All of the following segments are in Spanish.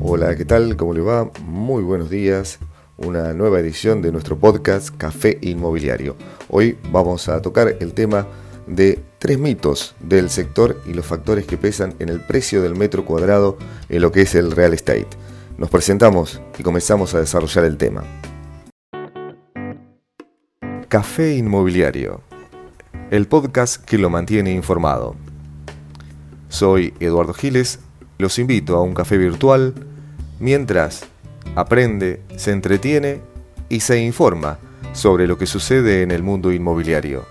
Hola, ¿qué tal? ¿Cómo le va? Muy buenos días. Una nueva edición de nuestro podcast Café Inmobiliario. Hoy vamos a tocar el tema de tres mitos del sector y los factores que pesan en el precio del metro cuadrado en lo que es el real estate. Nos presentamos y comenzamos a desarrollar el tema. Café Inmobiliario, el podcast que lo mantiene informado. Soy Eduardo Giles, los invito a un café virtual mientras aprende, se entretiene y se informa sobre lo que sucede en el mundo inmobiliario.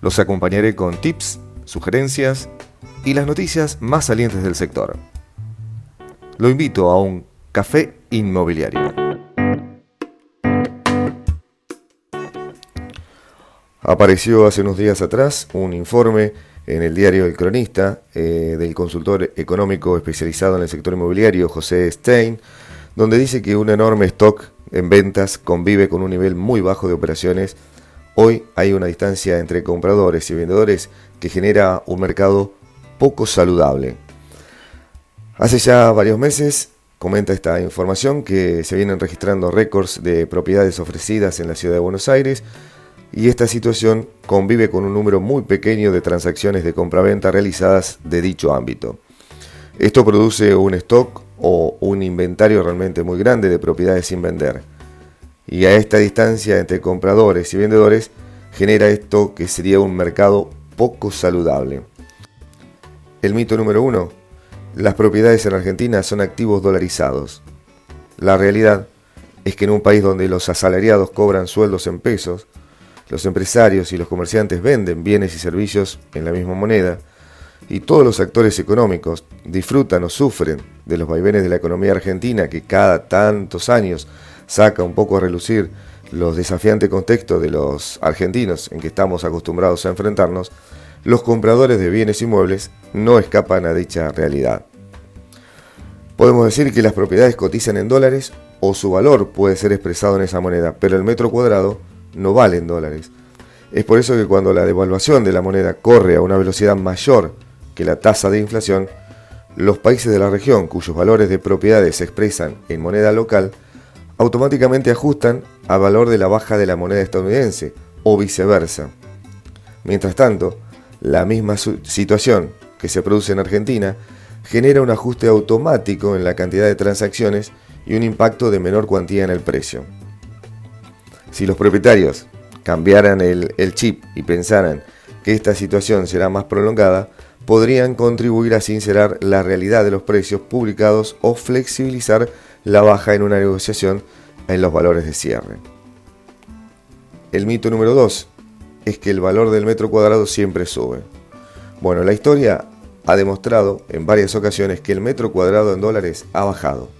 Los acompañaré con tips, sugerencias y las noticias más salientes del sector. Lo invito a un café inmobiliario. Apareció hace unos días atrás un informe en el diario El Cronista eh, del consultor económico especializado en el sector inmobiliario José Stein, donde dice que un enorme stock en ventas convive con un nivel muy bajo de operaciones. Hoy hay una distancia entre compradores y vendedores que genera un mercado poco saludable. Hace ya varios meses, comenta esta información, que se vienen registrando récords de propiedades ofrecidas en la ciudad de Buenos Aires, y esta situación convive con un número muy pequeño de transacciones de compraventa realizadas de dicho ámbito. Esto produce un stock o un inventario realmente muy grande de propiedades sin vender. Y a esta distancia entre compradores y vendedores genera esto que sería un mercado poco saludable. El mito número uno, las propiedades en Argentina son activos dolarizados. La realidad es que en un país donde los asalariados cobran sueldos en pesos, los empresarios y los comerciantes venden bienes y servicios en la misma moneda y todos los actores económicos disfrutan o sufren de los vaivenes de la economía argentina que cada tantos años saca un poco a relucir los desafiantes contextos de los argentinos en que estamos acostumbrados a enfrentarnos, los compradores de bienes inmuebles no escapan a dicha realidad. Podemos decir que las propiedades cotizan en dólares o su valor puede ser expresado en esa moneda, pero el metro cuadrado no valen dólares. Es por eso que cuando la devaluación de la moneda corre a una velocidad mayor que la tasa de inflación, los países de la región cuyos valores de propiedades se expresan en moneda local automáticamente ajustan al valor de la baja de la moneda estadounidense o viceversa. Mientras tanto, la misma situación que se produce en Argentina genera un ajuste automático en la cantidad de transacciones y un impacto de menor cuantía en el precio. Si los propietarios cambiaran el, chip y pensaran que esta situación será más prolongada, podrían contribuir a sincerar la realidad de los precios publicados o flexibilizar la baja en una negociación en los valores de cierre. El mito número 2 es que el valor del metro cuadrado siempre sube. Bueno, la historia ha demostrado en varias ocasiones que el metro cuadrado en dólares ha bajado.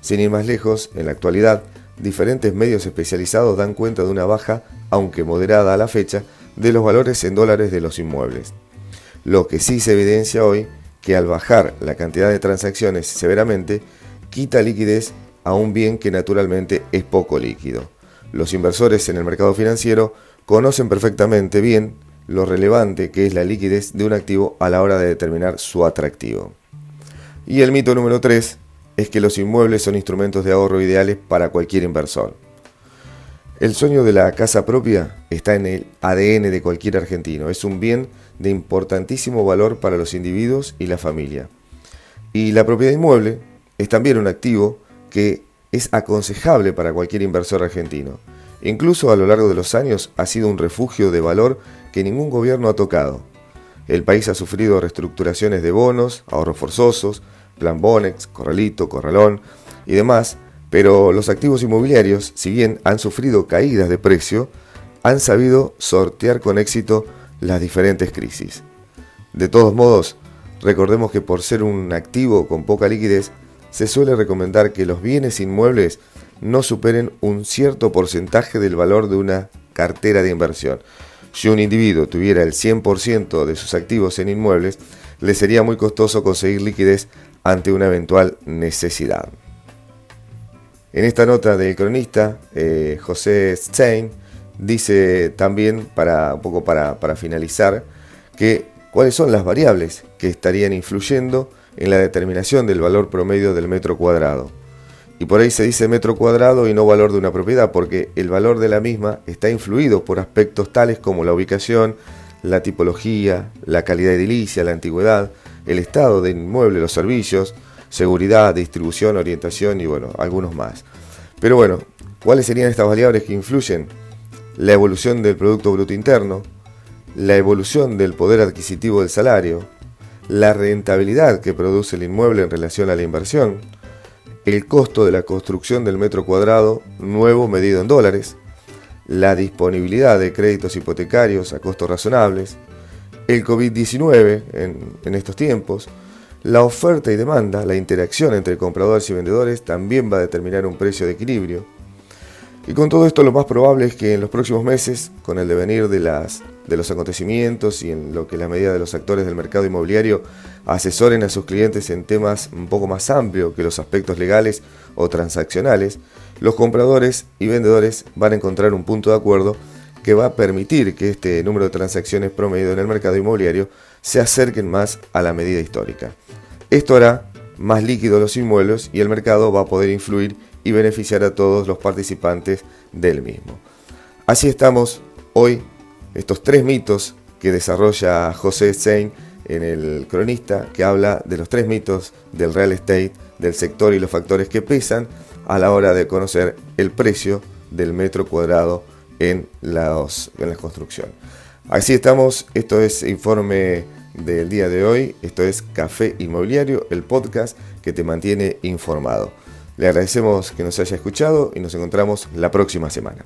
Sin ir más lejos, en la actualidad, diferentes medios especializados dan cuenta de una baja, aunque moderada a la fecha, de los valores en dólares de los inmuebles. Lo que sí se evidencia hoy que al bajar la cantidad de transacciones severamente, quita liquidez a un bien que naturalmente es poco líquido. Los inversores en el mercado financiero conocen perfectamente bien lo relevante que es la liquidez de un activo a la hora de determinar su atractivo. Y el mito número 3 es que los inmuebles son instrumentos de ahorro ideales para cualquier inversor. El sueño de la casa propia está en el ADN de cualquier argentino. Es un bien de importantísimo valor para los individuos y la familia. Y la propiedad inmueble es también un activo que es aconsejable para cualquier inversor argentino. Incluso a lo largo de los años ha sido un refugio de valor que ningún gobierno ha tocado. El país ha sufrido reestructuraciones de bonos, ahorros forzosos, Plan Bonex, Corralito, Corralón y demás, pero los activos inmobiliarios, si bien han sufrido caídas de precio, han sabido sortear con éxito las diferentes crisis. De todos modos, recordemos que por ser un activo con poca liquidez, se suele recomendar que los bienes inmuebles no superen un cierto porcentaje del valor de una cartera de inversión. Si un individuo tuviera el 100% de sus activos en inmuebles, le sería muy costoso conseguir liquidez ante una eventual necesidad. En esta nota del cronista, eh, José Stein dice también, para, un poco para, finalizar, que cuáles son las variables que estarían influyendo en la determinación del valor promedio del metro cuadrado. Y por ahí se dice metro cuadrado y no valor de una propiedad, porque el valor de la misma está influido por aspectos tales como la ubicación, la tipología, la calidad edilicia, la antigüedad, el estado del inmueble, los servicios, seguridad, distribución, orientación y bueno, algunos más. Pero bueno, ¿cuáles serían estas variables que influyen? La evolución del Producto Bruto Interno, la evolución del poder adquisitivo del salario, la rentabilidad que produce el inmueble en relación a la inversión, el costo de la construcción del metro cuadrado nuevo medido en dólares, la disponibilidad de créditos hipotecarios a costos razonables, el COVID-19 en, en, estos tiempos, la oferta y demanda, la interacción entre compradores y vendedores también va a determinar un precio de equilibrio. Y con todo esto lo más probable es que en los próximos meses, con el devenir de las de los acontecimientos y en lo que la medida de los actores del mercado inmobiliario asesoren a sus clientes en temas un poco más amplios que los aspectos legales o transaccionales, los compradores y vendedores van a encontrar un punto de acuerdo que va a permitir que este número de transacciones promedio en el mercado inmobiliario se acerquen más a la medida histórica. Esto hará más líquidos los inmuebles y el mercado va a poder influir y beneficiar a todos los participantes del mismo. Así estamos hoy estos tres mitos que desarrolla José Stein en el cronista, que habla de los tres mitos del real estate, del sector y los factores que pesan a la hora de conocer el precio del metro cuadrado en, en la construcción. Así estamos, esto es informe del día de hoy, esto es Café Inmobiliario, el podcast que te mantiene informado. Le agradecemos que nos haya escuchado y nos encontramos la próxima semana.